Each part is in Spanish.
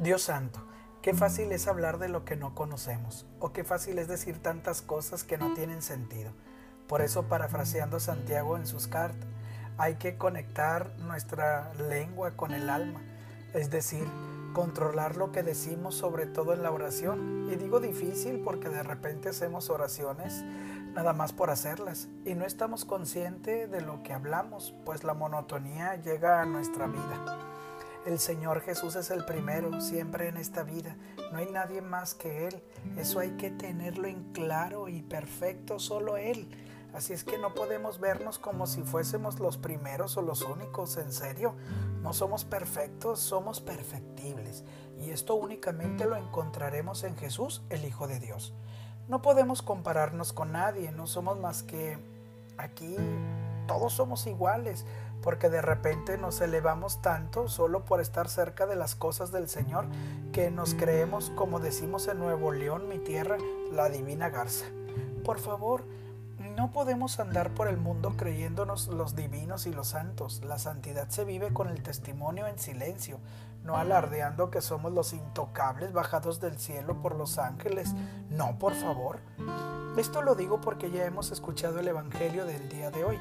Dios santo, qué fácil es hablar de lo que no conocemos, o qué fácil es decir tantas cosas que no tienen sentido. Por eso, parafraseando Santiago en sus cartas, hay que conectar nuestra lengua con el alma, es decir, controlar lo que decimos, sobre todo en la oración. Y digo difícil porque de repente hacemos oraciones nada más por hacerlas y no estamos conscientes de lo que hablamos, pues la monotonía llega a nuestra vida. El Señor Jesús es el primero siempre en esta vida. No hay nadie más que Él. Eso hay que tenerlo en claro y perfecto, solo Él. Así es que no podemos vernos como si fuésemos los primeros o los únicos, en serio. No somos perfectos, somos perfectibles. Y esto únicamente lo encontraremos en Jesús, el Hijo de Dios. No podemos compararnos con nadie, no somos más que aquí, todos somos iguales porque de repente nos elevamos tanto solo por estar cerca de las cosas del Señor que nos creemos, como decimos en Nuevo León, mi tierra, la divina garza. Por favor, no podemos andar por el mundo creyéndonos los divinos y los santos. La santidad se vive con el testimonio en silencio, no alardeando que somos los intocables bajados del cielo por los ángeles. No, por favor. Esto lo digo porque ya hemos escuchado el Evangelio del día de hoy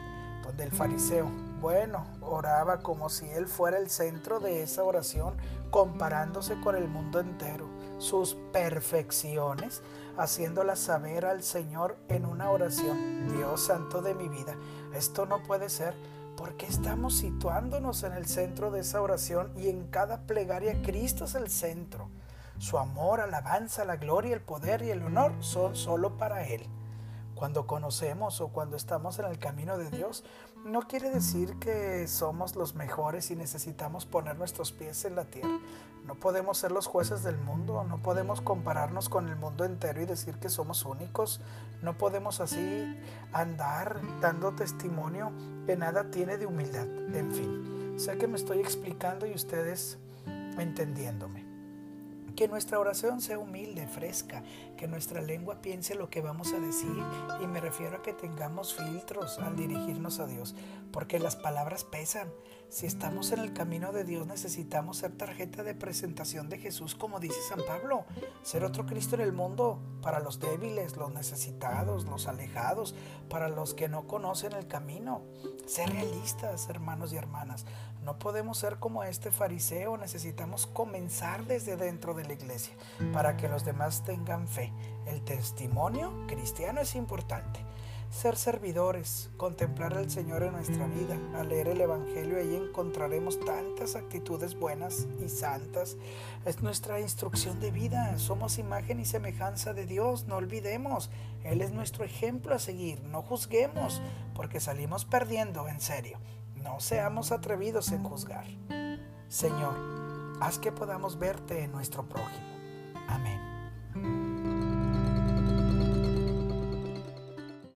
del fariseo. Bueno, oraba como si él fuera el centro de esa oración, comparándose con el mundo entero, sus perfecciones, haciéndolas saber al Señor en una oración. Dios santo de mi vida, esto no puede ser. porque estamos situándonos en el centro de esa oración y en cada plegaria Cristo es el centro? Su amor, alabanza, la gloria, el poder y el honor son solo para Él. Cuando conocemos o cuando estamos en el camino de Dios, no quiere decir que somos los mejores y necesitamos poner nuestros pies en la tierra. No podemos ser los jueces del mundo, no podemos compararnos con el mundo entero y decir que somos únicos. No podemos así andar dando testimonio que nada tiene de humildad. En fin, sé que me estoy explicando y ustedes entendiéndome. Que nuestra oración sea humilde, fresca, que nuestra lengua piense lo que vamos a decir y me refiero a que tengamos filtros al dirigirnos a Dios, porque las palabras pesan. Si estamos en el camino de Dios necesitamos ser tarjeta de presentación de Jesús, como dice San Pablo, ser otro Cristo en el mundo para los débiles, los necesitados, los alejados, para los que no conocen el camino. Ser realistas, hermanos y hermanas. No podemos ser como este fariseo, necesitamos comenzar desde dentro de la iglesia para que los demás tengan fe. El testimonio cristiano es importante. Ser servidores, contemplar al Señor en nuestra vida, al leer el Evangelio ahí encontraremos tantas actitudes buenas y santas. Es nuestra instrucción de vida, somos imagen y semejanza de Dios, no olvidemos. Él es nuestro ejemplo a seguir, no juzguemos, porque salimos perdiendo, en serio. No seamos atrevidos en juzgar. Señor, haz que podamos verte en nuestro prójimo